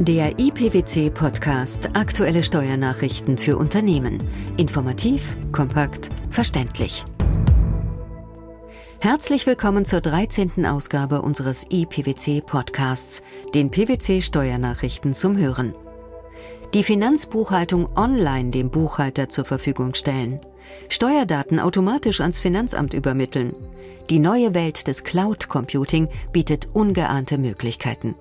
Der IPWC-Podcast Aktuelle Steuernachrichten für Unternehmen. Informativ, kompakt, verständlich. Herzlich willkommen zur 13. Ausgabe unseres IPWC-Podcasts, den PWC-Steuernachrichten zum Hören. Die Finanzbuchhaltung online dem Buchhalter zur Verfügung stellen. Steuerdaten automatisch ans Finanzamt übermitteln. Die neue Welt des Cloud Computing bietet ungeahnte Möglichkeiten.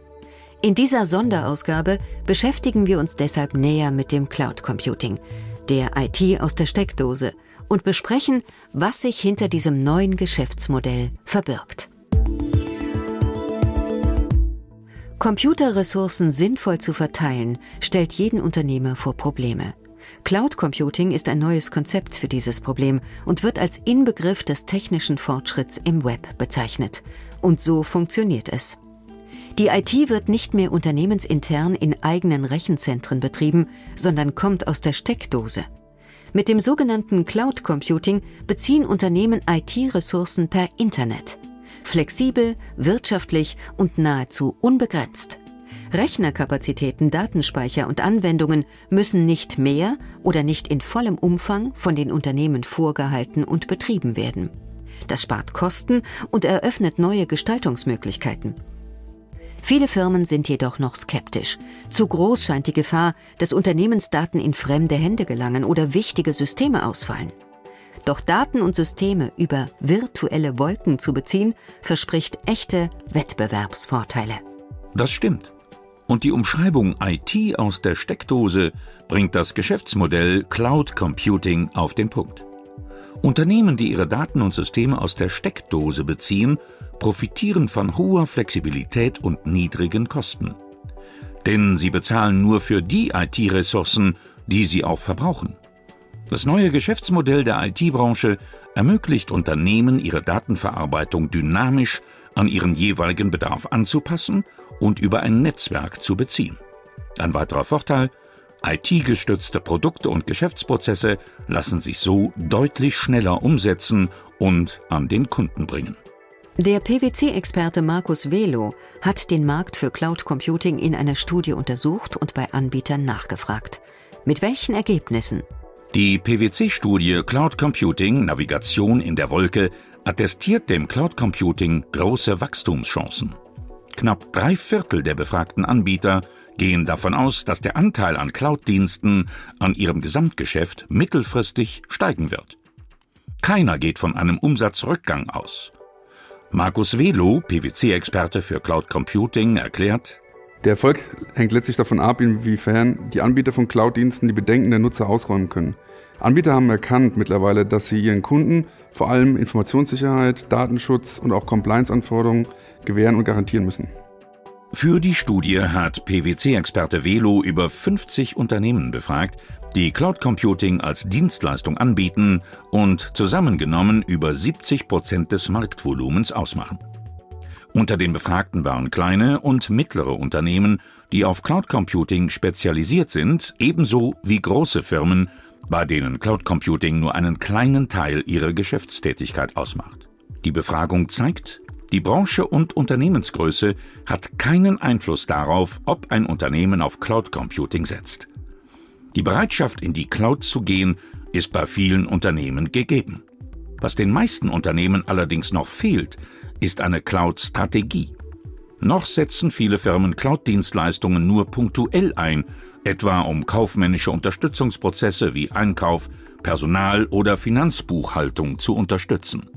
In dieser Sonderausgabe beschäftigen wir uns deshalb näher mit dem Cloud Computing, der IT aus der Steckdose, und besprechen, was sich hinter diesem neuen Geschäftsmodell verbirgt. Computerressourcen sinnvoll zu verteilen, stellt jeden Unternehmer vor Probleme. Cloud Computing ist ein neues Konzept für dieses Problem und wird als Inbegriff des technischen Fortschritts im Web bezeichnet. Und so funktioniert es. Die IT wird nicht mehr unternehmensintern in eigenen Rechenzentren betrieben, sondern kommt aus der Steckdose. Mit dem sogenannten Cloud Computing beziehen Unternehmen IT-Ressourcen per Internet. Flexibel, wirtschaftlich und nahezu unbegrenzt. Rechnerkapazitäten, Datenspeicher und Anwendungen müssen nicht mehr oder nicht in vollem Umfang von den Unternehmen vorgehalten und betrieben werden. Das spart Kosten und eröffnet neue Gestaltungsmöglichkeiten. Viele Firmen sind jedoch noch skeptisch. Zu groß scheint die Gefahr, dass Unternehmensdaten in fremde Hände gelangen oder wichtige Systeme ausfallen. Doch Daten und Systeme über virtuelle Wolken zu beziehen, verspricht echte Wettbewerbsvorteile. Das stimmt. Und die Umschreibung IT aus der Steckdose bringt das Geschäftsmodell Cloud Computing auf den Punkt. Unternehmen, die ihre Daten und Systeme aus der Steckdose beziehen, profitieren von hoher Flexibilität und niedrigen Kosten. Denn sie bezahlen nur für die IT-Ressourcen, die sie auch verbrauchen. Das neue Geschäftsmodell der IT-Branche ermöglicht Unternehmen, ihre Datenverarbeitung dynamisch an ihren jeweiligen Bedarf anzupassen und über ein Netzwerk zu beziehen. Ein weiterer Vorteil, IT-gestützte Produkte und Geschäftsprozesse lassen sich so deutlich schneller umsetzen und an den Kunden bringen. Der PwC-Experte Markus Velo hat den Markt für Cloud Computing in einer Studie untersucht und bei Anbietern nachgefragt. Mit welchen Ergebnissen? Die PwC-Studie Cloud Computing Navigation in der Wolke attestiert dem Cloud Computing große Wachstumschancen. Knapp drei Viertel der befragten Anbieter gehen davon aus, dass der Anteil an Cloud-Diensten an ihrem Gesamtgeschäft mittelfristig steigen wird. Keiner geht von einem Umsatzrückgang aus. Markus Velo, PwC-Experte für Cloud Computing, erklärt, der Erfolg hängt letztlich davon ab, inwiefern die Anbieter von Cloud-Diensten die Bedenken der Nutzer ausräumen können. Anbieter haben erkannt mittlerweile, dass sie ihren Kunden vor allem Informationssicherheit, Datenschutz und auch Compliance-Anforderungen gewähren und garantieren müssen. Für die Studie hat PwC-Experte Velo über 50 Unternehmen befragt, die Cloud Computing als Dienstleistung anbieten und zusammengenommen über 70 Prozent des Marktvolumens ausmachen. Unter den Befragten waren kleine und mittlere Unternehmen, die auf Cloud Computing spezialisiert sind, ebenso wie große Firmen, bei denen Cloud Computing nur einen kleinen Teil ihrer Geschäftstätigkeit ausmacht. Die Befragung zeigt, die Branche und Unternehmensgröße hat keinen Einfluss darauf, ob ein Unternehmen auf Cloud Computing setzt. Die Bereitschaft, in die Cloud zu gehen, ist bei vielen Unternehmen gegeben. Was den meisten Unternehmen allerdings noch fehlt, ist eine Cloud-Strategie. Noch setzen viele Firmen Cloud-Dienstleistungen nur punktuell ein, etwa um kaufmännische Unterstützungsprozesse wie Einkauf, Personal oder Finanzbuchhaltung zu unterstützen.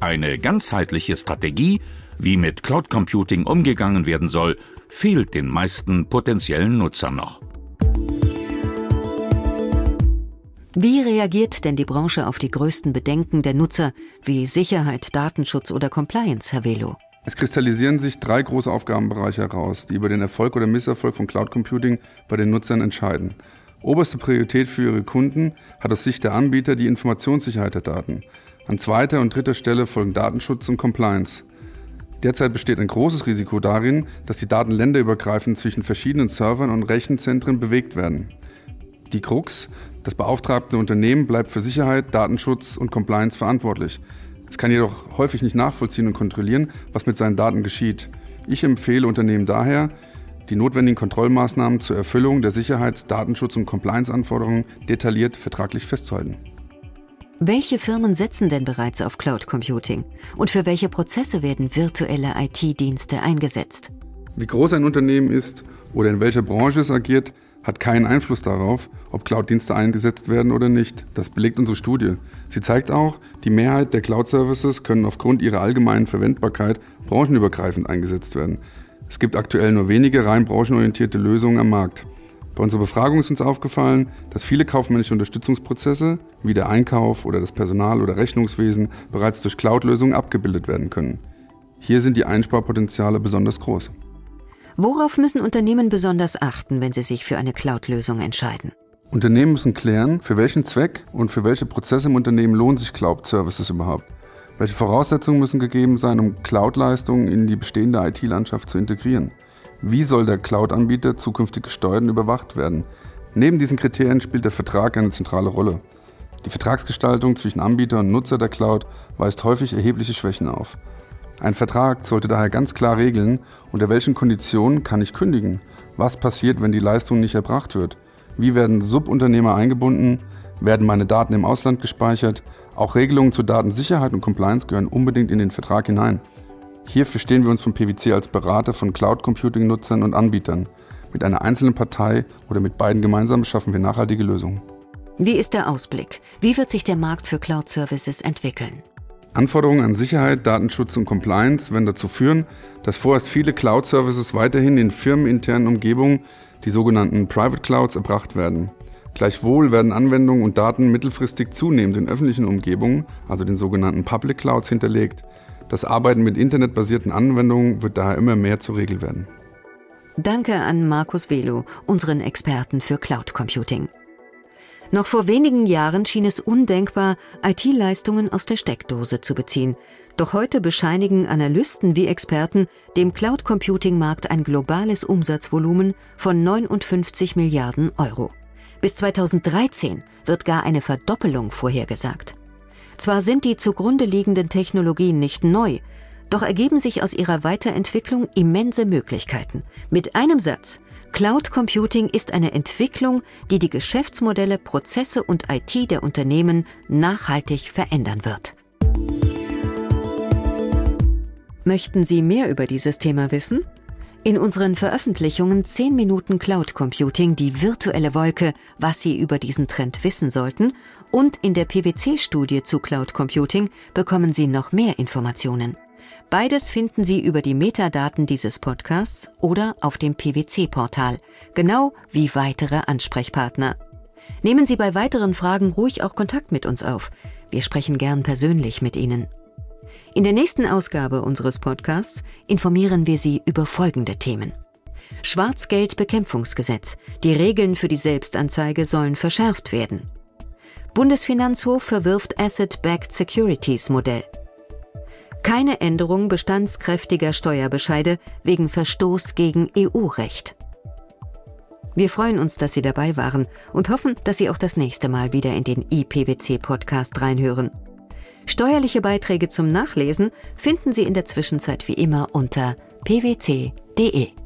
Eine ganzheitliche Strategie, wie mit Cloud Computing umgegangen werden soll, fehlt den meisten potenziellen Nutzern noch. Wie reagiert denn die Branche auf die größten Bedenken der Nutzer wie Sicherheit, Datenschutz oder Compliance, Herr Velo? Es kristallisieren sich drei große Aufgabenbereiche heraus, die über den Erfolg oder Misserfolg von Cloud Computing bei den Nutzern entscheiden. Oberste Priorität für ihre Kunden hat aus Sicht der Anbieter die Informationssicherheit der Daten. An zweiter und dritter Stelle folgen Datenschutz und Compliance. Derzeit besteht ein großes Risiko darin, dass die Daten länderübergreifend zwischen verschiedenen Servern und Rechenzentren bewegt werden. Die Krux, das beauftragte Unternehmen bleibt für Sicherheit, Datenschutz und Compliance verantwortlich. Es kann jedoch häufig nicht nachvollziehen und kontrollieren, was mit seinen Daten geschieht. Ich empfehle Unternehmen daher, die notwendigen Kontrollmaßnahmen zur Erfüllung der Sicherheits-, Datenschutz- und Compliance-Anforderungen detailliert vertraglich festzuhalten. Welche Firmen setzen denn bereits auf Cloud Computing? Und für welche Prozesse werden virtuelle IT-Dienste eingesetzt? Wie groß ein Unternehmen ist oder in welcher Branche es agiert, hat keinen Einfluss darauf, ob Cloud-Dienste eingesetzt werden oder nicht. Das belegt unsere Studie. Sie zeigt auch, die Mehrheit der Cloud-Services können aufgrund ihrer allgemeinen Verwendbarkeit branchenübergreifend eingesetzt werden. Es gibt aktuell nur wenige rein branchenorientierte Lösungen am Markt. Bei unserer Befragung ist uns aufgefallen, dass viele kaufmännische Unterstützungsprozesse, wie der Einkauf oder das Personal- oder Rechnungswesen, bereits durch Cloud-Lösungen abgebildet werden können. Hier sind die Einsparpotenziale besonders groß. Worauf müssen Unternehmen besonders achten, wenn sie sich für eine Cloud-Lösung entscheiden? Unternehmen müssen klären, für welchen Zweck und für welche Prozesse im Unternehmen lohnen sich Cloud-Services überhaupt. Welche Voraussetzungen müssen gegeben sein, um Cloud-Leistungen in die bestehende IT-Landschaft zu integrieren? Wie soll der Cloud-Anbieter zukünftig gesteuert und überwacht werden? Neben diesen Kriterien spielt der Vertrag eine zentrale Rolle. Die Vertragsgestaltung zwischen Anbieter und Nutzer der Cloud weist häufig erhebliche Schwächen auf. Ein Vertrag sollte daher ganz klar regeln, unter welchen Konditionen kann ich kündigen? Was passiert, wenn die Leistung nicht erbracht wird? Wie werden Subunternehmer eingebunden? Werden meine Daten im Ausland gespeichert? Auch Regelungen zur Datensicherheit und Compliance gehören unbedingt in den Vertrag hinein. Hier verstehen wir uns vom PwC als Berater von Cloud Computing Nutzern und Anbietern. Mit einer einzelnen Partei oder mit beiden gemeinsam schaffen wir nachhaltige Lösungen. Wie ist der Ausblick? Wie wird sich der Markt für Cloud Services entwickeln? Anforderungen an Sicherheit, Datenschutz und Compliance werden dazu führen, dass vorerst viele Cloud Services weiterhin in firmeninternen Umgebungen, die sogenannten Private Clouds, erbracht werden. Gleichwohl werden Anwendungen und Daten mittelfristig zunehmend in öffentlichen Umgebungen, also den sogenannten Public Clouds, hinterlegt. Das Arbeiten mit internetbasierten Anwendungen wird daher immer mehr zur Regel werden. Danke an Markus Velo, unseren Experten für Cloud Computing. Noch vor wenigen Jahren schien es undenkbar, IT-Leistungen aus der Steckdose zu beziehen. Doch heute bescheinigen Analysten wie Experten dem Cloud Computing-Markt ein globales Umsatzvolumen von 59 Milliarden Euro. Bis 2013 wird gar eine Verdoppelung vorhergesagt. Zwar sind die zugrunde liegenden Technologien nicht neu, doch ergeben sich aus ihrer Weiterentwicklung immense Möglichkeiten. Mit einem Satz. Cloud Computing ist eine Entwicklung, die die Geschäftsmodelle, Prozesse und IT der Unternehmen nachhaltig verändern wird. Möchten Sie mehr über dieses Thema wissen? In unseren Veröffentlichungen 10 Minuten Cloud Computing, die virtuelle Wolke, was Sie über diesen Trend wissen sollten, und in der PwC-Studie zu Cloud Computing bekommen Sie noch mehr Informationen. Beides finden Sie über die Metadaten dieses Podcasts oder auf dem PwC-Portal, genau wie weitere Ansprechpartner. Nehmen Sie bei weiteren Fragen ruhig auch Kontakt mit uns auf. Wir sprechen gern persönlich mit Ihnen. In der nächsten Ausgabe unseres Podcasts informieren wir Sie über folgende Themen. Schwarzgeldbekämpfungsgesetz. Die Regeln für die Selbstanzeige sollen verschärft werden. Bundesfinanzhof verwirft Asset-Backed Securities Modell. Keine Änderung bestandskräftiger Steuerbescheide wegen Verstoß gegen EU-Recht. Wir freuen uns, dass Sie dabei waren und hoffen, dass Sie auch das nächste Mal wieder in den IPWC-Podcast reinhören. Steuerliche Beiträge zum Nachlesen finden Sie in der Zwischenzeit wie immer unter pwc.de.